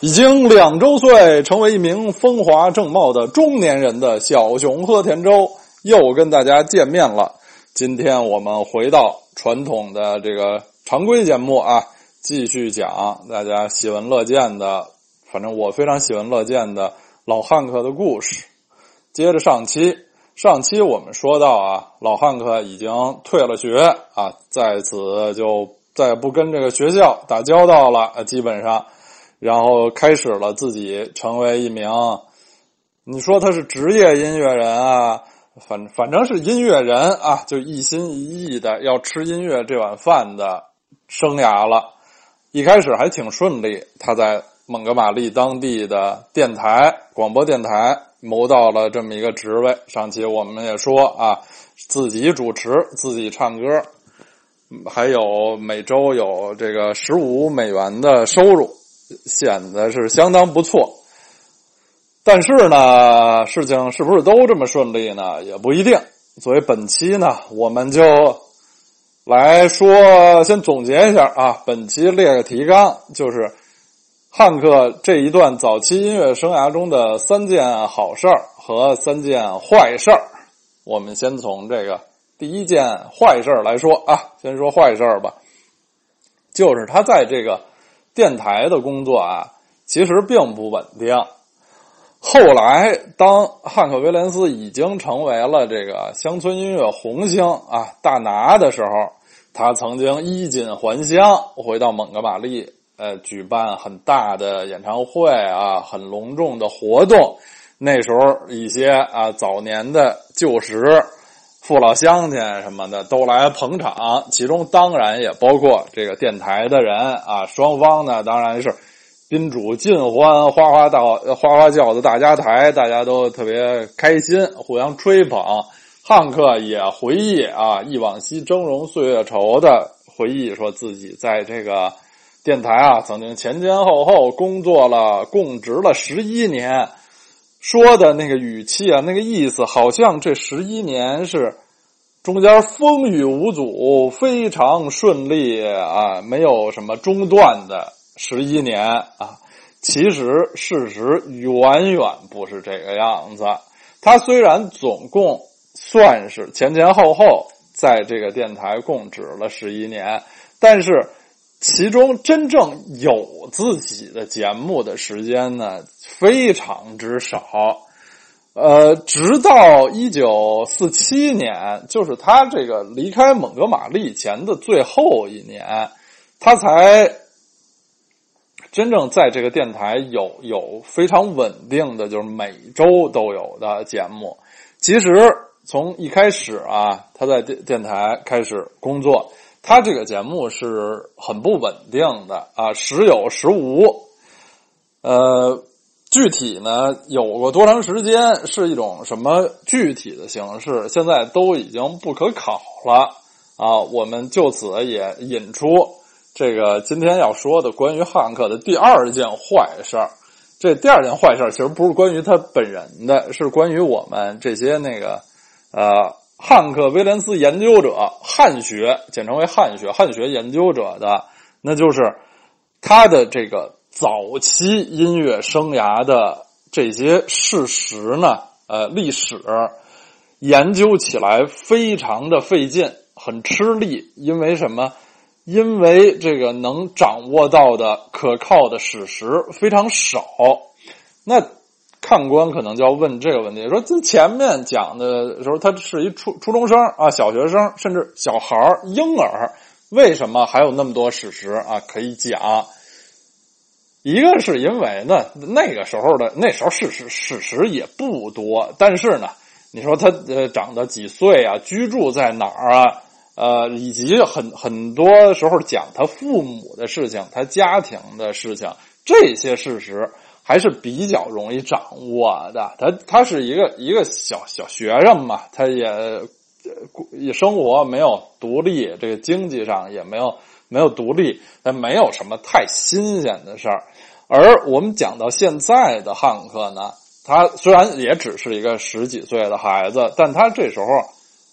已经两周岁，成为一名风华正茂的中年人的小熊贺田周又跟大家见面了。今天我们回到传统的这个常规节目啊，继续讲大家喜闻乐见的，反正我非常喜闻乐见的老汉克的故事。接着上期，上期我们说到啊，老汉克已经退了学啊，在此就再也不跟这个学校打交道了，基本上。然后开始了自己成为一名，你说他是职业音乐人啊，反反正是音乐人啊，就一心一意的要吃音乐这碗饭的生涯了。一开始还挺顺利，他在蒙哥马利当地的电台广播电台谋到了这么一个职位。上期我们也说啊，自己主持，自己唱歌，还有每周有这个十五美元的收入。显得是相当不错，但是呢，事情是不是都这么顺利呢？也不一定。所以本期呢，我们就来说，先总结一下啊。本期列个提纲，就是汉克这一段早期音乐生涯中的三件好事儿和三件坏事儿。我们先从这个第一件坏事儿来说啊，先说坏事儿吧，就是他在这个。电台的工作啊，其实并不稳定。后来，当汉克·威廉斯已经成为了这个乡村音乐红星啊大拿的时候，他曾经衣锦还乡，回到蒙哥马利，呃，举办很大的演唱会啊，很隆重的活动。那时候，一些啊早年的旧时。父老乡亲什么的都来捧场，其中当然也包括这个电台的人啊。双方呢，当然是宾主尽欢，哗哗到哗哗叫的大家台，大家都特别开心，互相吹捧。汉克也回忆啊，忆往昔峥嵘岁月稠的回忆，说自己在这个电台啊，曾经前前后后工作了，供职了十一年。说的那个语气啊，那个意思，好像这十一年是中间风雨无阻，非常顺利啊，没有什么中断的十一年啊。其实事实远远不是这个样子。他虽然总共算是前前后后在这个电台供职了十一年，但是。其中真正有自己的节目的时间呢，非常之少。呃，直到一九四七年，就是他这个离开蒙哥马利前的最后一年，他才真正在这个电台有有非常稳定的，就是每周都有的节目。其实从一开始啊，他在电电台开始工作。他这个节目是很不稳定的啊，时有时无。呃，具体呢有过多长时间，是一种什么具体的形式，现在都已经不可考了啊。我们就此也引出这个今天要说的关于汉克的第二件坏事儿。这第二件坏事儿其实不是关于他本人的，是关于我们这些那个呃。汉克·威廉斯研究者，汉学简称为汉学，汉学研究者的，那就是他的这个早期音乐生涯的这些事实呢，呃，历史研究起来非常的费劲，很吃力，因为什么？因为这个能掌握到的可靠的史实非常少，那。看官可能就要问这个问题：说这前面讲的时候，他是一初初中生啊，小学生，甚至小孩、婴儿，为什么还有那么多史实啊可以讲？一个是因为呢，那个时候的那时候事实事实也不多，但是呢，你说他呃长到几岁啊，居住在哪儿啊，呃，以及很很多时候讲他父母的事情，他家庭的事情，这些事实。还是比较容易掌握的。他他是一个一个小小学生嘛，他也也生活没有独立，这个经济上也没有没有独立，他没有什么太新鲜的事儿。而我们讲到现在的汉克呢，他虽然也只是一个十几岁的孩子，但他这时候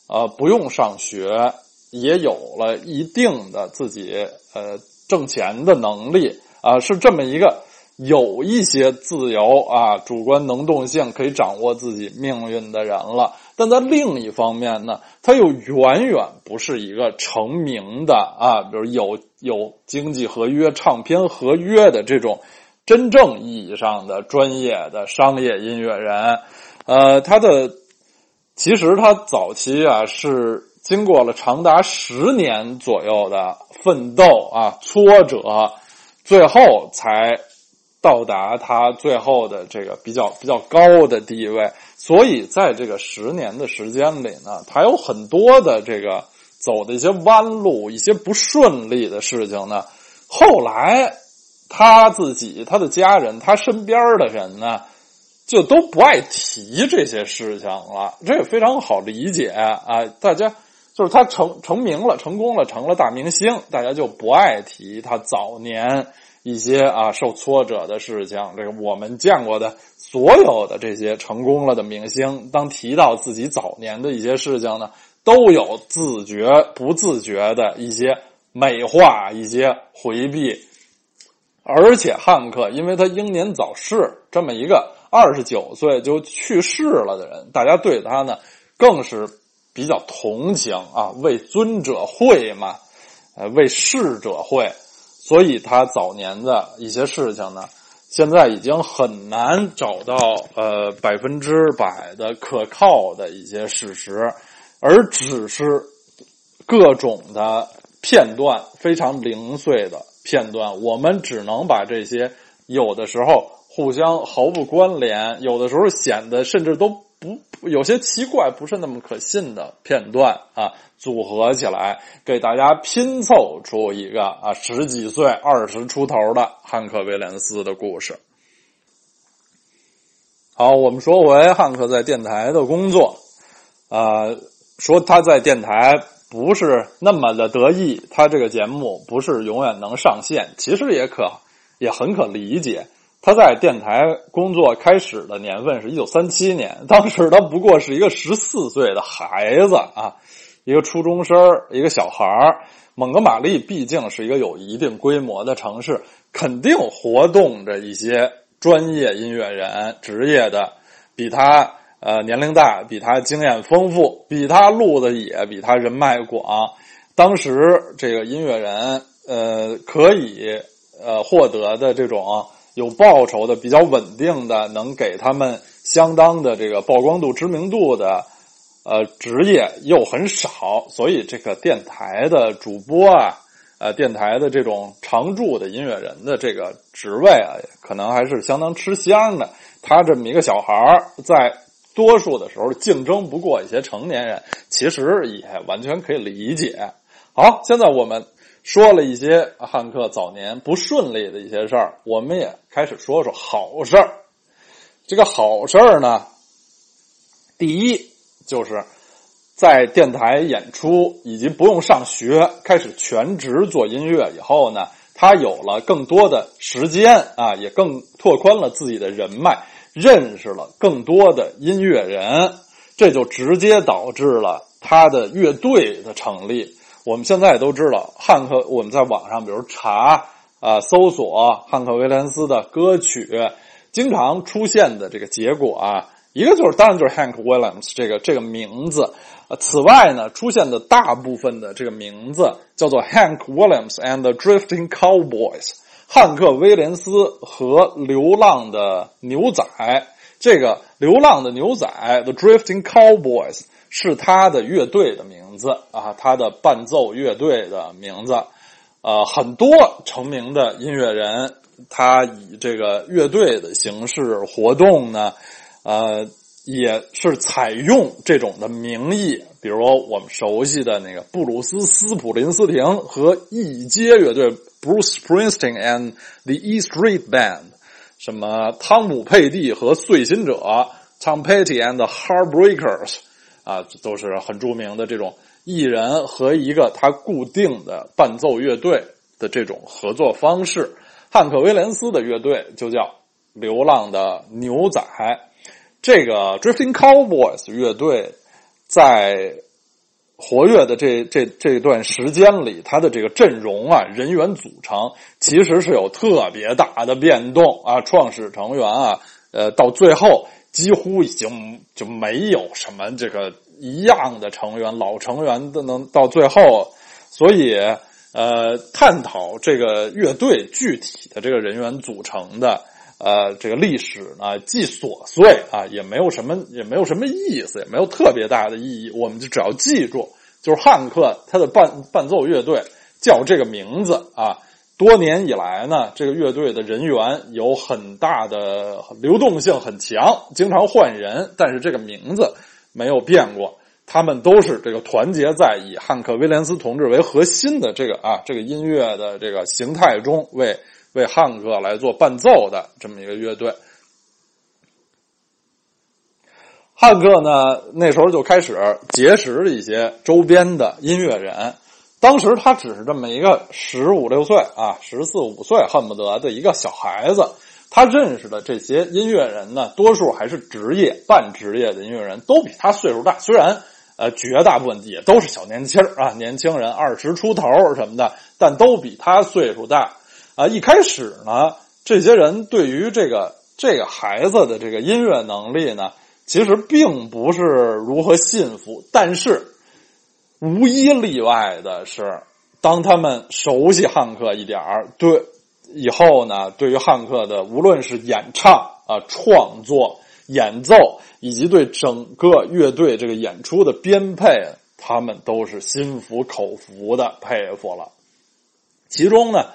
呃不用上学，也有了一定的自己呃挣钱的能力啊，是这么一个。有一些自由啊，主观能动性可以掌握自己命运的人了。但在另一方面呢，他又远远不是一个成名的啊，比如有有经济合约、唱片合约的这种真正意义上的专业的商业音乐人。呃，他的其实他早期啊是经过了长达十年左右的奋斗啊挫折，最后才到达他最后的这个比较比较高的地位。所以在这个十年的时间里呢，他有很多的这个走的一些弯路、一些不顺利的事情呢。后来他自己、他的家人、他身边的人呢，就都不爱提这些事情了。这也非常好理解啊！大家就是他成成名了、成功了、成了大明星，大家就不爱提他早年。一些啊受挫折的事情，这个我们见过的所有的这些成功了的明星，当提到自己早年的一些事情呢，都有自觉不自觉的一些美化、一些回避。而且汉克因为他英年早逝，这么一个二十九岁就去世了的人，大家对他呢更是比较同情啊，为尊者讳嘛，呃，为逝者讳。所以他早年的一些事情呢，现在已经很难找到呃百分之百的可靠的一些事实，而只是各种的片段，非常零碎的片段。我们只能把这些有的时候互相毫不关联，有的时候显得甚至都。不有些奇怪，不是那么可信的片段啊，组合起来给大家拼凑出一个啊十几岁、二十出头的汉克·威廉斯的故事。好，我们说回汉克在电台的工作，啊，说他在电台不是那么的得意，他这个节目不是永远能上线，其实也可也很可理解。他在电台工作开始的年份是一九三七年，当时他不过是一个十四岁的孩子啊，一个初中生，一个小孩儿。蒙哥马利毕竟是一个有一定规模的城市，肯定活动着一些专业音乐人，职业的，比他呃年龄大，比他经验丰富，比他路子野，比他人脉广。当时这个音乐人呃可以呃获得的这种。有报酬的、比较稳定的、能给他们相当的这个曝光度、知名度的，呃，职业又很少，所以这个电台的主播啊，呃，电台的这种常驻的音乐人的这个职位啊，可能还是相当吃香的。他这么一个小孩儿，在多数的时候竞争不过一些成年人，其实也完全可以理解。好，现在我们。说了一些汉克早年不顺利的一些事儿，我们也开始说说好事儿。这个好事儿呢，第一就是在电台演出以及不用上学，开始全职做音乐以后呢，他有了更多的时间啊，也更拓宽了自己的人脉，认识了更多的音乐人，这就直接导致了他的乐队的成立。我们现在都知道，汉克我们在网上，比如查啊搜索汉克威廉斯的歌曲，经常出现的这个结果啊，一个就是当然就是 Hank Williams 这个这个名字。此外呢，出现的大部分的这个名字叫做 Hank Williams and the Drifting Cowboys，汉克威廉斯和流浪的牛仔。这个流浪的牛仔 The Drifting Cowboys。是他的乐队的名字啊，他的伴奏乐队的名字，呃，很多成名的音乐人，他以这个乐队的形式活动呢，呃，也是采用这种的名义，比如我们熟悉的那个布鲁斯·斯普林斯廷和一街乐队 （Bruce Springsteen and the E Street Band），什么汤姆·佩蒂和碎心者 （Tom Petty and the Heartbreakers）。啊，都是很著名的这种艺人和一个他固定的伴奏乐队的这种合作方式。汉克·威廉斯的乐队就叫“流浪的牛仔”。这个 Drifting Cowboys 乐队在活跃的这这这段时间里，他的这个阵容啊，人员组成其实是有特别大的变动啊。创始成员啊，呃，到最后几乎已经就没有什么这个一样的成员，老成员都能到最后，所以呃，探讨这个乐队具体的这个人员组成的。呃，这个历史呢，既琐碎啊，也没有什么，也没有什么意思，也没有特别大的意义。我们就只要记住，就是汉克他的伴伴奏乐队叫这个名字啊。多年以来呢，这个乐队的人员有很大的流动性，很强，经常换人，但是这个名字没有变过。他们都是这个团结在以汉克威廉斯同志为核心的这个啊这个音乐的这个形态中为。为汉克来做伴奏的这么一个乐队，汉克呢那时候就开始结识了一些周边的音乐人。当时他只是这么一个十五六岁啊，十四五岁恨不得的一个小孩子。他认识的这些音乐人呢，多数还是职业、半职业的音乐人，都比他岁数大。虽然呃，绝大部分也都是小年轻啊，年轻人二十出头什么的，但都比他岁数大。啊，一开始呢，这些人对于这个这个孩子的这个音乐能力呢，其实并不是如何信服。但是，无一例外的是，当他们熟悉汉克一点儿，对以后呢，对于汉克的无论是演唱啊、创作、演奏，以及对整个乐队这个演出的编配，他们都是心服口服的佩服了。其中呢。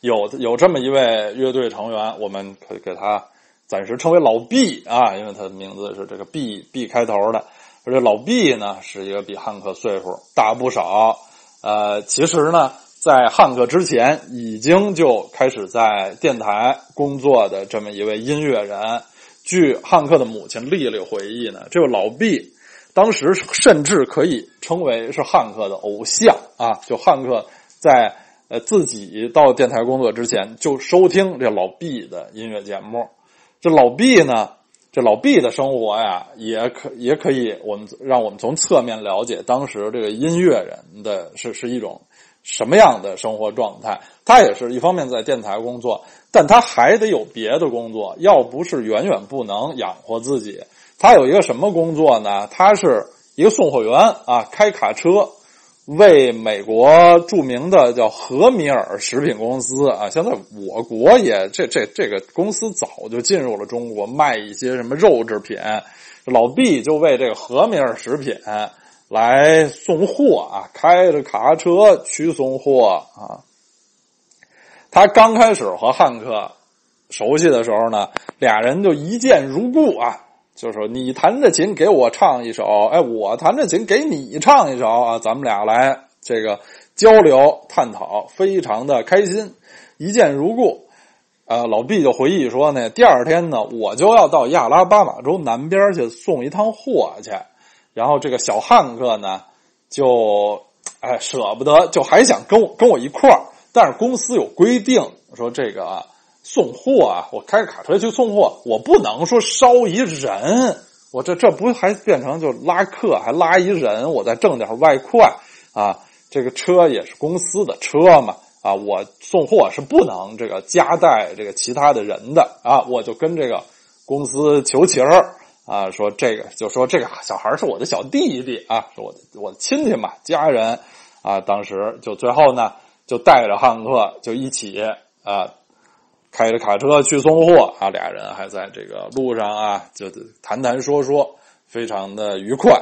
有有这么一位乐队成员，我们可以给他暂时称为老毕啊，因为他的名字是这个 B B 开头的。而且老毕呢是一个比汉克岁数大不少。呃，其实呢，在汉克之前已经就开始在电台工作的这么一位音乐人。据汉克的母亲丽丽回忆呢，这个老毕当时甚至可以称为是汉克的偶像啊。就汉克在。呃，自己到电台工作之前就收听这老毕的音乐节目。这老毕呢，这老毕的生活呀，也可也可以，我们让我们从侧面了解当时这个音乐人的是是一种什么样的生活状态。他也是一方面在电台工作，但他还得有别的工作，要不是远远不能养活自己。他有一个什么工作呢？他是一个送货员啊，开卡车。为美国著名的叫和米尔食品公司啊，现在我国也这这这个公司早就进入了中国，卖一些什么肉制品。老毕就为这个和米尔食品来送货啊，开着卡车去送货啊。他刚开始和汉克熟悉的时候呢，俩人就一见如故啊。就是说，你弹着琴给我唱一首，哎，我弹着琴给你唱一首啊，咱们俩来这个交流探讨，非常的开心，一见如故。呃，老毕就回忆说呢，第二天呢，我就要到亚拉巴马州南边去送一趟货去，然后这个小汉克呢，就哎舍不得，就还想跟我跟我一块儿，但是公司有规定，说这个。送货啊！我开着卡车去送货，我不能说捎一人，我这这不还变成就拉客，还拉一人，我再挣点外快啊！这个车也是公司的车嘛啊！我送货是不能这个夹带这个其他的人的啊！我就跟这个公司求情儿啊，说这个就说这个小孩是我的小弟弟啊，是我的我的亲戚嘛，家人啊！当时就最后呢，就带着汉克就一起啊。开着卡车去送货啊，俩人还在这个路上啊，就谈谈说说，非常的愉快。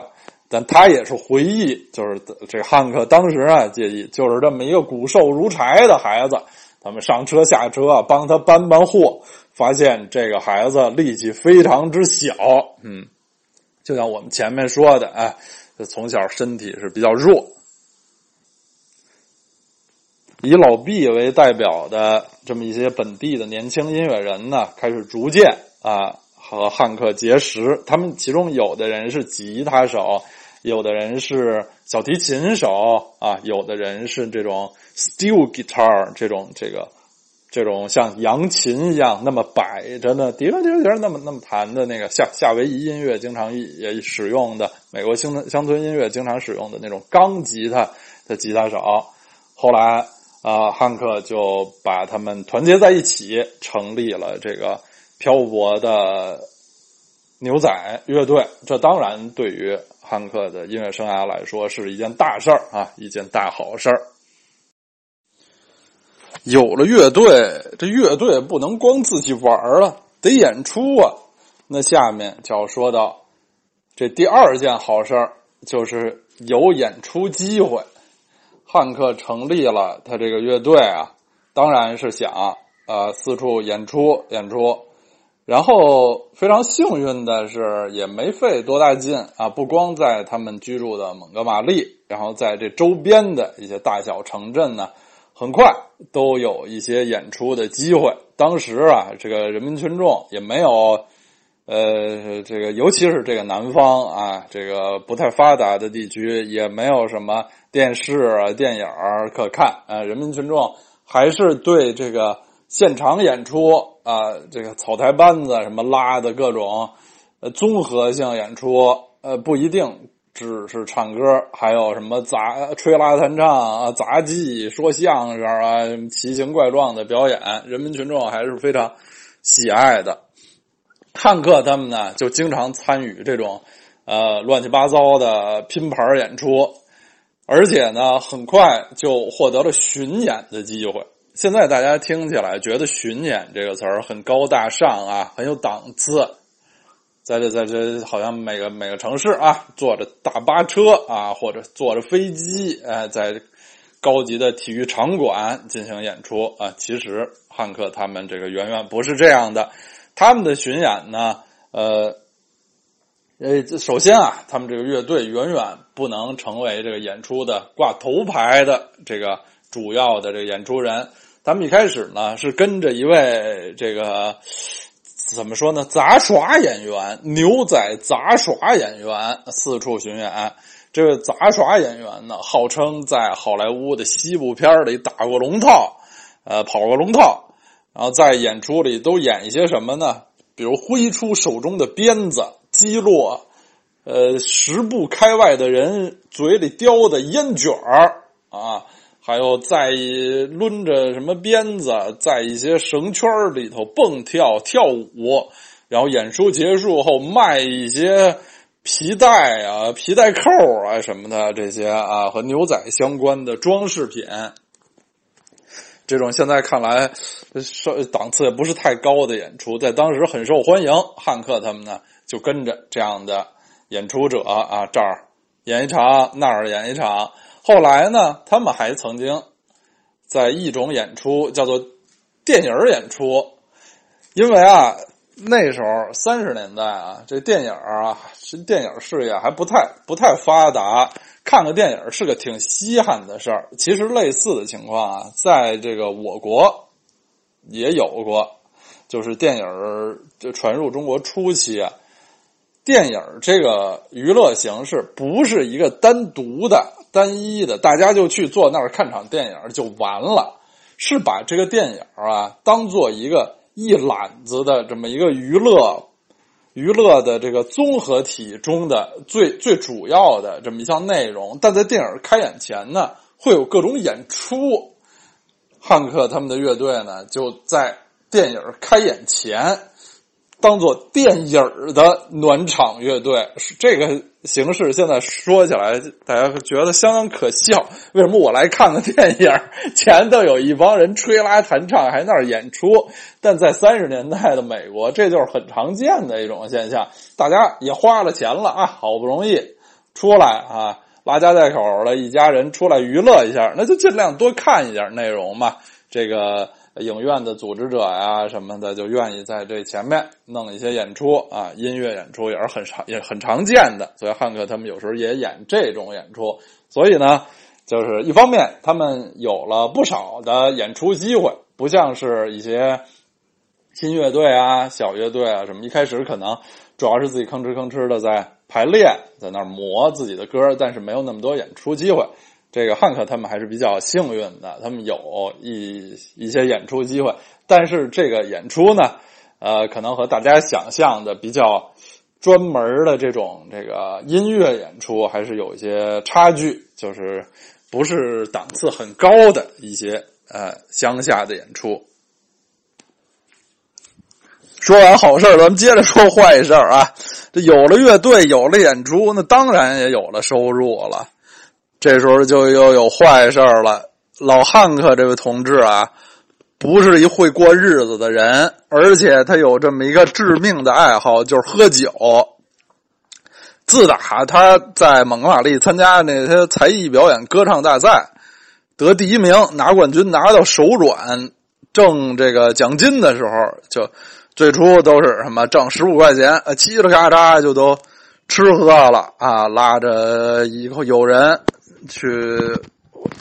但他也是回忆，就是这汉克当时啊，介意就是这么一个骨瘦如柴的孩子。他们上车下车，帮他搬搬货，发现这个孩子力气非常之小。嗯，就像我们前面说的，哎，从小身体是比较弱。以老毕为代表的这么一些本地的年轻音乐人呢，开始逐渐啊和汉克结识。他们其中有的人是吉他手，有的人是小提琴手啊，有的人是这种 steel guitar 这种这个这种像扬琴一样那么摆着呢，滴啦滴啦滴啦那么那么弹的那个夏夏威夷音乐经常也使用的，美国乡村乡村音乐经常使用的那种钢吉他的吉他手，后来啊，汉克就把他们团结在一起，成立了这个漂泊的牛仔乐队。这当然对于汉克的音乐生涯来说是一件大事儿啊，一件大好事儿。有了乐队，这乐队不能光自己玩了，得演出啊。那下面就要说到这第二件好事儿，就是有演出机会。汉克成立了他这个乐队啊，当然是想呃四处演出演出。然后非常幸运的是，也没费多大劲啊，不光在他们居住的蒙哥马利，然后在这周边的一些大小城镇呢。很快都有一些演出的机会。当时啊，这个人民群众也没有，呃，这个尤其是这个南方啊，这个不太发达的地区，也没有什么电视啊、电影可看啊。人民群众还是对这个现场演出啊，这个草台班子什么拉的各种呃综合性演出，呃，不一定。只是唱歌，还有什么杂吹拉弹唱啊、杂技、说相声啊，奇形怪状的表演，人民群众还是非常喜爱的。汉克他们呢，就经常参与这种呃乱七八糟的拼盘演出，而且呢，很快就获得了巡演的机会。现在大家听起来觉得“巡演”这个词儿很高大上啊，很有档次。在这，在这，好像每个每个城市啊，坐着大巴车啊，或者坐着飞机，哎，在高级的体育场馆进行演出啊。其实汉克他们这个远远不是这样的，他们的巡演呢，呃，呃，首先啊，他们这个乐队远远不能成为这个演出的挂头牌的这个主要的这个演出人。他们一开始呢，是跟着一位这个。怎么说呢？杂耍演员，牛仔杂耍演员四处巡演。这个杂耍演员呢，号称在好莱坞的西部片里打过龙套，呃，跑过龙套。然后在演出里都演一些什么呢？比如挥出手中的鞭子，击落呃十步开外的人嘴里叼的烟卷儿啊。还有在抡着什么鞭子，在一些绳圈里头蹦跳跳舞，然后演出结束后卖一些皮带啊、皮带扣啊什么的这些啊和牛仔相关的装饰品。这种现在看来，档次也不是太高的演出，在当时很受欢迎。汉克他们呢就跟着这样的演出者啊，这儿演一场，那儿演一场。后来呢，他们还曾经在一种演出叫做电影演出，因为啊，那时候三十年代啊，这电影啊，是电影事业还不太不太发达，看个电影是个挺稀罕的事儿。其实类似的情况啊，在这个我国也有过，就是电影就传入中国初期啊。电影这个娱乐形式不是一个单独的、单一的，大家就去坐那儿看场电影就完了，是把这个电影啊当做一个一揽子的这么一个娱乐、娱乐的这个综合体中的最最主要的这么一项内容。但在电影开演前呢，会有各种演出。汉克他们的乐队呢，就在电影开演前。当做电影儿的暖场乐队，这个形式现在说起来，大家觉得相当可笑。为什么我来看个电影，前头有一帮人吹拉弹唱，还那儿演出？但在三十年代的美国，这就是很常见的一种现象。大家也花了钱了啊，好不容易出来啊，拉家带口的一家人出来娱乐一下，那就尽量多看一点内容嘛。这个。影院的组织者呀什么的，就愿意在这前面弄一些演出啊，音乐演出也是很常也很常见的。所以汉克他们有时候也演这种演出。所以呢，就是一方面他们有了不少的演出机会，不像是一些新乐队啊、小乐队啊什么，一开始可能主要是自己吭哧吭哧的在排练，在那儿磨自己的歌，但是没有那么多演出机会。这个汉克他们还是比较幸运的，他们有一一些演出机会。但是这个演出呢，呃，可能和大家想象的比较专门的这种这个音乐演出还是有一些差距，就是不是档次很高的一些呃乡下的演出。说完好事咱们接着说坏事啊。这有了乐队，有了演出，那当然也有了收入了。这时候就又有坏事了。老汉克这位同志啊，不是一会过日子的人，而且他有这么一个致命的爱好，就是喝酒。自打他在蒙哥马利参加那些才艺表演歌唱大赛，得第一名，拿冠军，拿到手软，挣这个奖金的时候就。最初都是什么挣十五块钱，呃，嘁哩咔嚓就都吃喝了啊，拉着一个友人去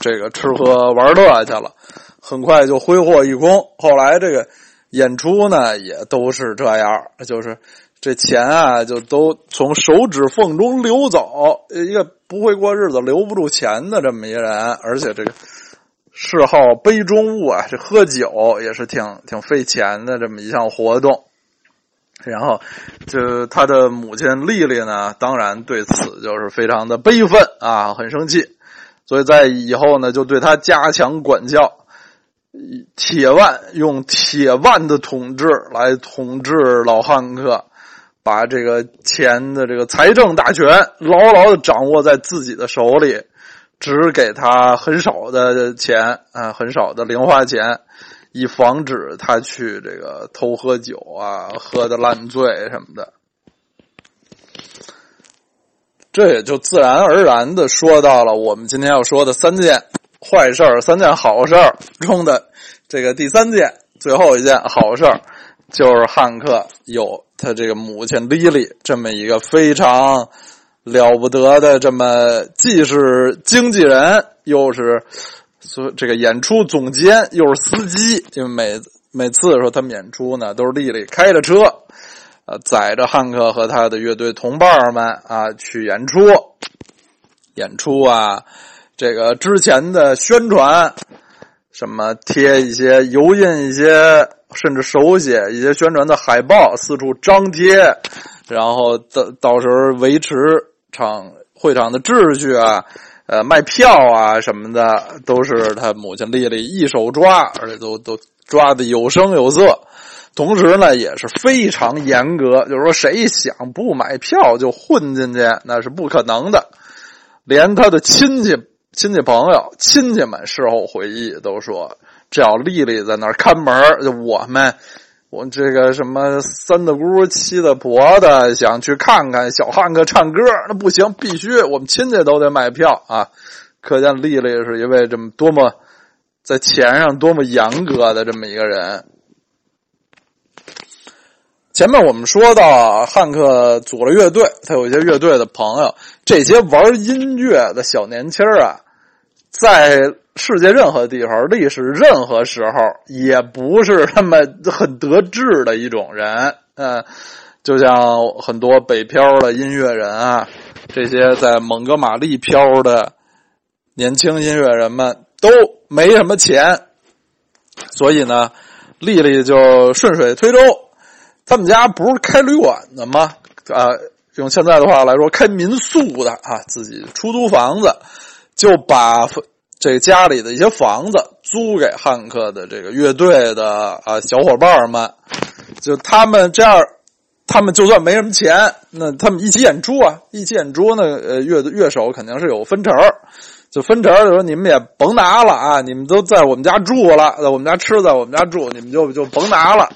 这个吃喝玩乐去了，很快就挥霍一空。后来这个演出呢，也都是这样，就是这钱啊，就都从手指缝中流走。一个不会过日子、留不住钱的这么一个人，而且这个。嗜好杯中物啊，这喝酒也是挺挺费钱的这么一项活动。然后，就他的母亲丽丽呢，当然对此就是非常的悲愤啊，很生气。所以在以后呢，就对他加强管教，铁腕用铁腕的统治来统治老汉克，把这个钱的这个财政大权牢牢的掌握在自己的手里。只给他很少的钱啊，很少的零花钱，以防止他去这个偷喝酒啊，喝的烂醉什么的。这也就自然而然的说到了我们今天要说的三件坏事儿、三件好事儿中的这个第三件、最后一件好事儿，就是汉克有他这个母亲莉莉这么一个非常。了不得的，这么既是经纪人，又是所这个演出总监，又是司机。因为每每次的时候，他们演出呢，都是丽丽开着车，呃，载着汉克和他的乐队同伴们啊去演出。演出啊，这个之前的宣传，什么贴一些、油印一些，甚至手写一些宣传的海报，四处张贴，然后到到时候维持。场会场的秩序啊，呃，卖票啊什么的，都是他母亲丽丽一手抓，而且都都抓的有声有色。同时呢，也是非常严格，就是说谁想不买票就混进去，那是不可能的。连他的亲戚、亲戚朋友、亲戚们事后回忆都说，只要丽丽在那儿看门，就我们。我这个什么三的姑七的婆的想去看看小汉克唱歌，那不行，必须我们亲戚都得买票啊！可见丽丽是一位这么多么在钱上多么严格的这么一个人。前面我们说到汉克组了乐队，他有一些乐队的朋友，这些玩音乐的小年轻啊，在。世界任何地方，历史任何时候，也不是那么很得志的一种人。嗯，就像很多北漂的音乐人啊，这些在蒙哥马利漂的年轻音乐人们都没什么钱，所以呢，丽丽就顺水推舟，他们家不是开旅馆的吗？啊，用现在的话来说，开民宿的啊，自己出租房子，就把。这家里的一些房子租给汉克的这个乐队的啊小伙伴们，就他们这样，他们就算没什么钱，那他们一起演出啊，一起演出呢，呃，乐乐手肯定是有分成就分成就说你们也甭拿了啊，你们都在我们家住了，在我们家吃，在我们家住，你们就就甭拿了。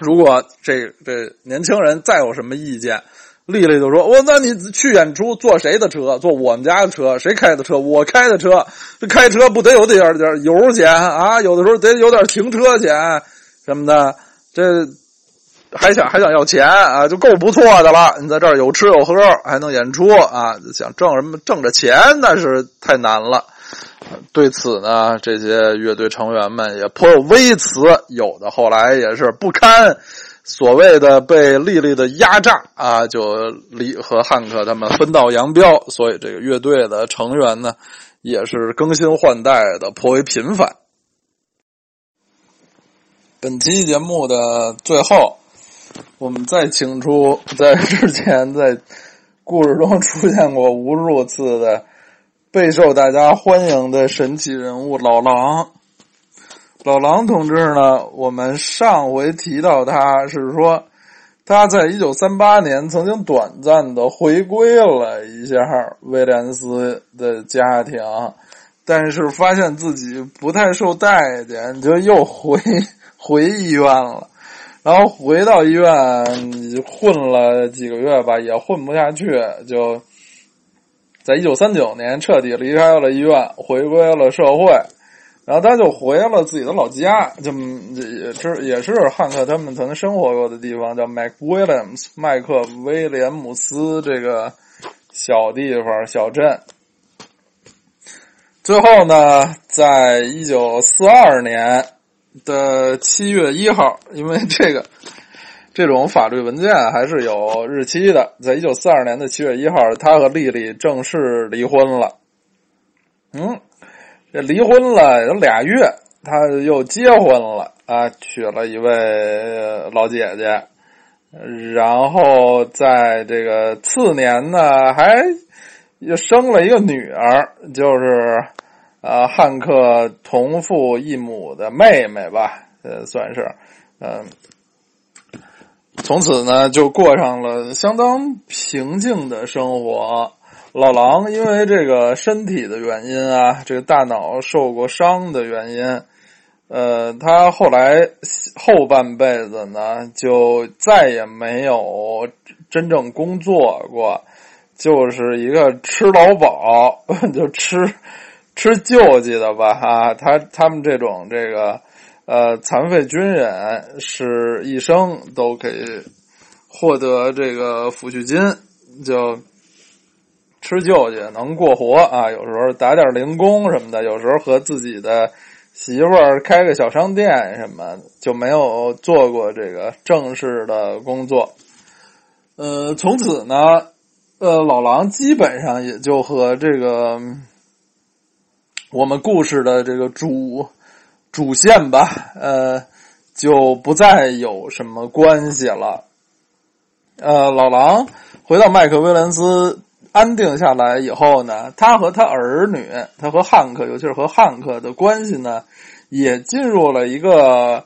如果这这年轻人再有什么意见。丽丽就说：“我那你去演出坐谁的车？坐我们家的车？谁开的车？我开的车。这开车不得有点点油钱啊？有的时候得有点停车钱什么的。这还想还想要钱啊？就够不错的了。你在这儿有吃有喝，还能演出啊？想挣什么挣着钱那是太难了。对此呢，这些乐队成员们也颇有微词，有的后来也是不堪。”所谓的被丽丽的压榨啊，就离和汉克他们分道扬镳，所以这个乐队的成员呢，也是更新换代的颇为频繁。本期节目的最后，我们再请出在之前在故事中出现过无数次的备受大家欢迎的神奇人物老狼。老狼同志呢，我们上回提到他是说他在一九三八年曾经短暂的回归了一下威廉斯的家庭。但是发现自己不太受待见，就又回回医院了。然后回到医院混了几个月吧，也混不下去，就在一九三九年彻底离开了医院，回归了社会。然后他就回了自己的老家，就也是也是汉克他们曾经生活过的地方，叫 Mac Williams 麦克威廉姆斯这个小地方小镇。最后呢，在一九四二年的七月一号，因为这个这种法律文件还是有日期的，在一九四二年的七月一号，他和丽丽正式离婚了。嗯，这离婚了有俩月，他又结婚了啊，娶了一位老姐姐，然后在这个次年呢，还又生了一个女儿，就是。呃，汉克同父异母的妹妹吧，呃，算是，嗯，从此呢就过上了相当平静的生活。老狼因为这个身体的原因啊，这个大脑受过伤的原因，呃，他后来后半辈子呢就再也没有真正工作过，就是一个吃老饱，就吃。吃救济的吧，哈，他他们这种这个，呃，残废军人是一生都可以获得这个抚恤金，就吃救济能过活啊。有时候打点零工什么的，有时候和自己的媳妇儿开个小商店什么，就没有做过这个正式的工作。呃，从此呢，呃，老狼基本上也就和这个。我们故事的这个主主线吧，呃，就不再有什么关系了。呃，老狼回到麦克威廉斯安定下来以后呢，他和他儿女，他和汉克，尤其是和汉克的关系呢，也进入了一个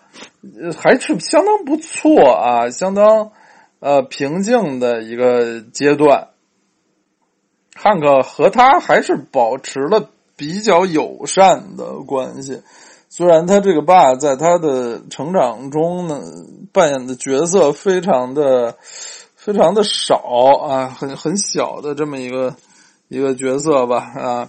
还是相当不错啊，相当呃平静的一个阶段。汉克和他还是保持了。比较友善的关系，虽然他这个爸在他的成长中呢扮演的角色非常的非常的少啊，很很小的这么一个一个角色吧啊，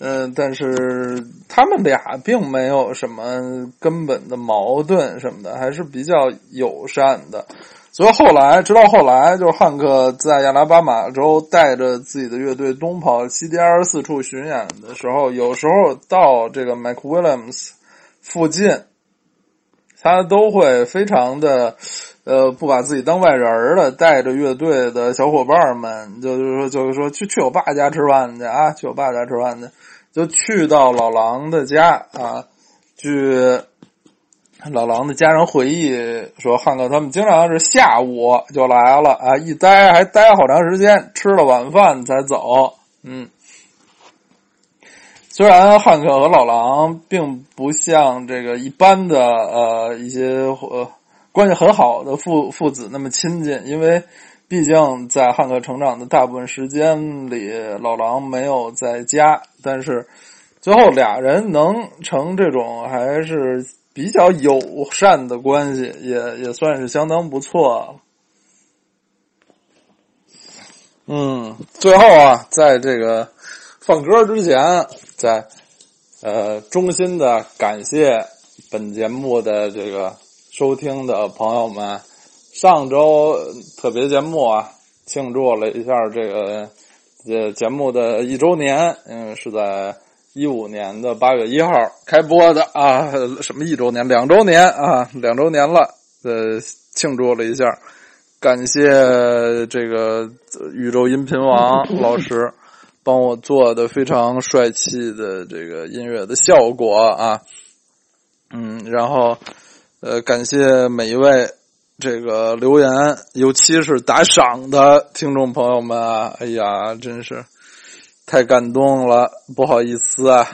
嗯，但是他们俩并没有什么根本的矛盾什么的，还是比较友善的。所以后来，直到后来，就是汉克在亚拉巴马州带着自己的乐队东跑西颠四处巡演的时候，有时候到这个 Mac Williams 附近，他都会非常的，呃，不把自己当外人的，带着乐队的小伙伴们，就是说，就是说，去去我爸家吃饭去啊，去我爸家吃饭去，就去到老狼的家啊，去。老狼的家人回忆说：“汉克他们经常是下午就来了啊，一待还待好长时间，吃了晚饭才走。”嗯，虽然汉克和老狼并不像这个一般的呃一些呃关系很好的父父子那么亲近，因为毕竟在汉克成长的大部分时间里，老狼没有在家。但是最后俩人能成这种还是。比较友善的关系，也也算是相当不错。嗯，最后啊，在这个放歌之前，在呃衷心的感谢本节目的这个收听的朋友们。上周特别节目啊，庆祝了一下这个呃节目的一周年，嗯，是在。一五年的八月一号开播的啊，什么一周年、两周年啊，两周年了，呃，庆祝了一下，感谢这个宇宙音频王老师帮我做的非常帅气的这个音乐的效果啊，嗯，然后呃，感谢每一位这个留言，尤其是打赏的听众朋友们啊！哎呀，真是太感动了，不好意思啊。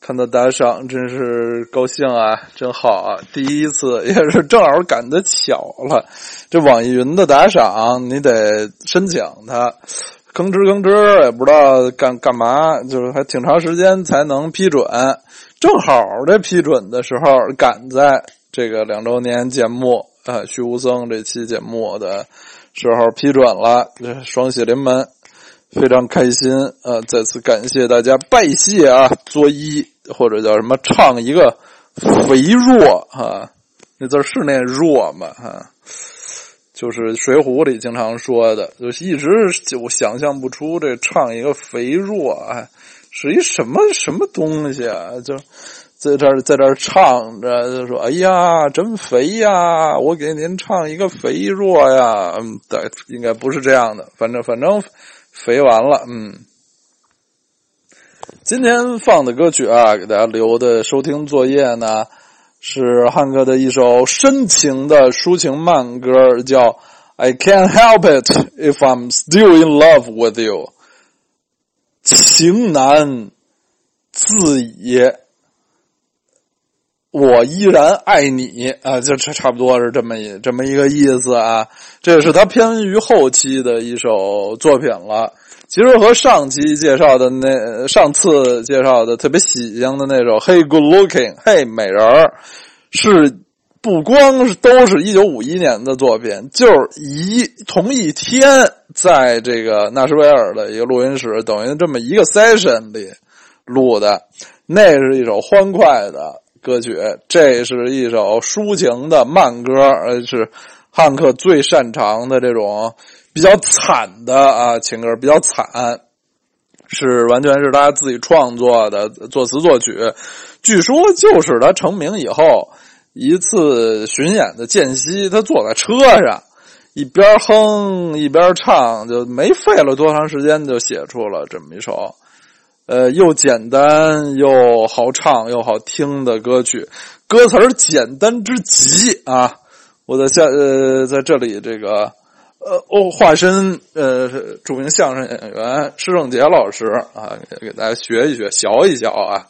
看到打赏真是高兴啊，真好啊！第一次也是正好赶得巧了，这网易云的打赏你得申请它，吭哧吭哧也不知道干干嘛，就是还挺长时间才能批准。正好这批准的时候赶在这个两周年节目啊，虚无僧这期节目的时候批准了，这双喜临门。非常开心啊！再次感谢大家拜谢啊！作揖或者叫什么唱一个肥弱啊，那字是那弱吗？哈，就是《水浒》里经常说的，就一直就想象不出这唱一个肥弱啊，是一什么什么东西啊？就在这儿在这儿唱着，就说：“哎呀，真肥呀！我给您唱一个肥弱呀。”嗯，对，应该不是这样的，反正反正。肥完了，嗯。今天放的歌曲啊，给大家留的收听作业呢，是汉克的一首深情的抒情慢歌，叫《I Can't Help It If I'm Still in Love with You》，情难自已。我依然爱你啊，就差差不多是这么一这么一个意思啊。这是他偏于后期的一首作品了。其实和上期介绍的那上次介绍的特别喜庆的那首《Hey Good Looking》嘿美人儿，是不光是都是一九五一年的作品，就是一同一天在这个纳什维尔的一个录音室，等于这么一个 session 里录的。那是一首欢快的。歌曲，这是一首抒情的慢歌，呃，是汉克最擅长的这种比较惨的啊情歌，比较惨，是完全是他自己创作的，作词作曲。据说就是他成名以后一次巡演的间隙，他坐在车上一边哼一边唱，就没费了多长时间就写出了这么一首。呃，又简单又好唱又好听的歌曲，歌词儿简单之极啊！我在下呃，在这里这个呃，哦，化身呃著名相声演员施正杰老师啊，给大家学一学，学一学啊。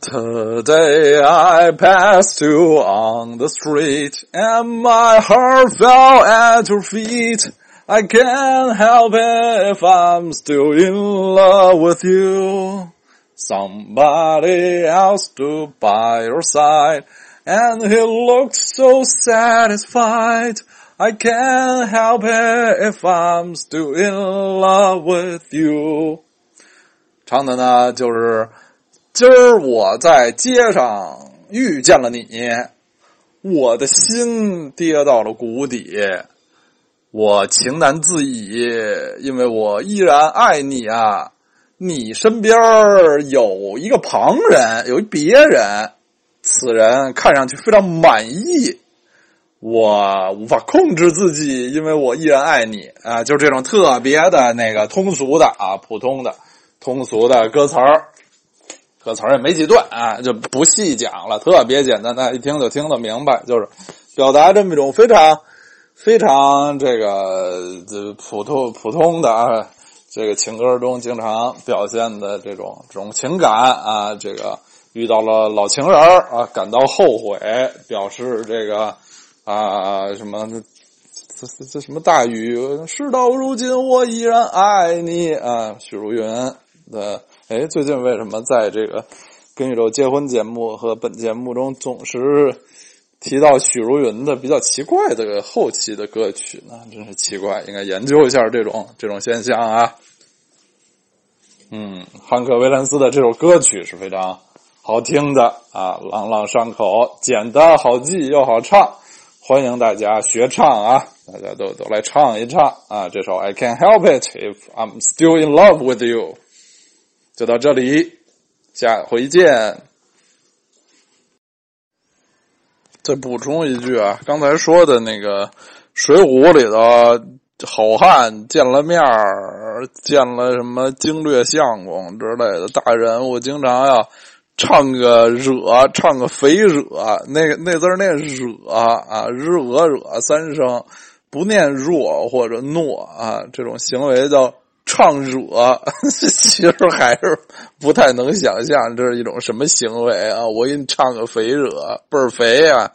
Today I passed you on the street and my heart fell at your feet. I can't help it if I'm still in love with you. Somebody else stood by your side and he looked so satisfied. I can't help it if I'm still in love with you. 唱的呢，就是今儿我在街上遇见了你，我的心跌到了谷底。 我情难自已，因为我依然爱你啊！你身边有一个旁人，有一别人，此人看上去非常满意，我无法控制自己，因为我依然爱你啊！就这种特别的那个通俗的啊，普通的通俗的歌词儿，歌词儿也没几段啊，就不细讲了，特别简单，大家一听就听得明白，就是表达这么一种非常。非常这个这普通普通的啊，这个情歌中经常表现的这种这种情感啊，这个遇到了老情人啊，感到后悔，表示这个啊什么这这这什么大雨，事到如今我依然爱你啊，许茹芸的哎，最近为什么在这个跟宇宙结婚节目和本节目中总是？提到许茹芸的比较奇怪的后期的歌曲呢，真是奇怪，应该研究一下这种这种现象啊。嗯，汉克·维兰斯的这首歌曲是非常好听的啊，朗朗上口，简单好记又好唱，欢迎大家学唱啊，大家都都来唱一唱啊。这首《I Can't Help It If I'm Still in Love with You》就到这里，下回见。再补充一句啊，刚才说的那个《水浒》里头好汉见了面儿，见了什么经略相公之类的大人物，经常要唱个惹，唱个肥惹，那个那字儿念惹啊，日俄惹三声，不念弱或者诺啊，这种行为叫唱惹，其实还是不太能想象这是一种什么行为啊！我给你唱个肥惹，倍儿肥啊，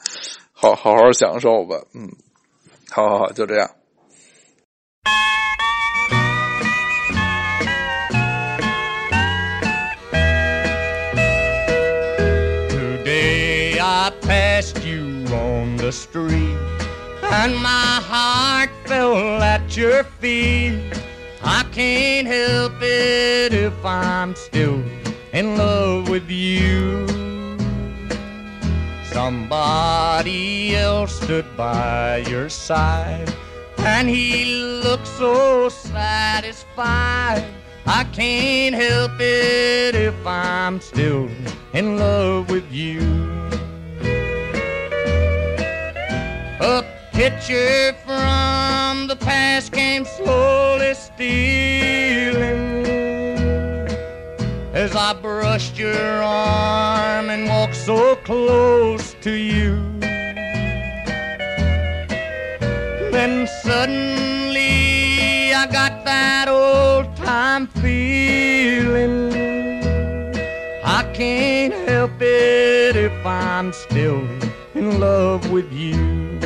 好好好享受吧，嗯，好好好，就这样。the street, and my heart fell at your feet. I can't help it if I'm still in love with you. Somebody else stood by your side, and he looked so satisfied. I can't help it if I'm still in love with you. Picture from the past came slowly stealing as I brushed your arm and walked so close to you. Then suddenly I got that old time feeling. I can't help it if I'm still in love with you.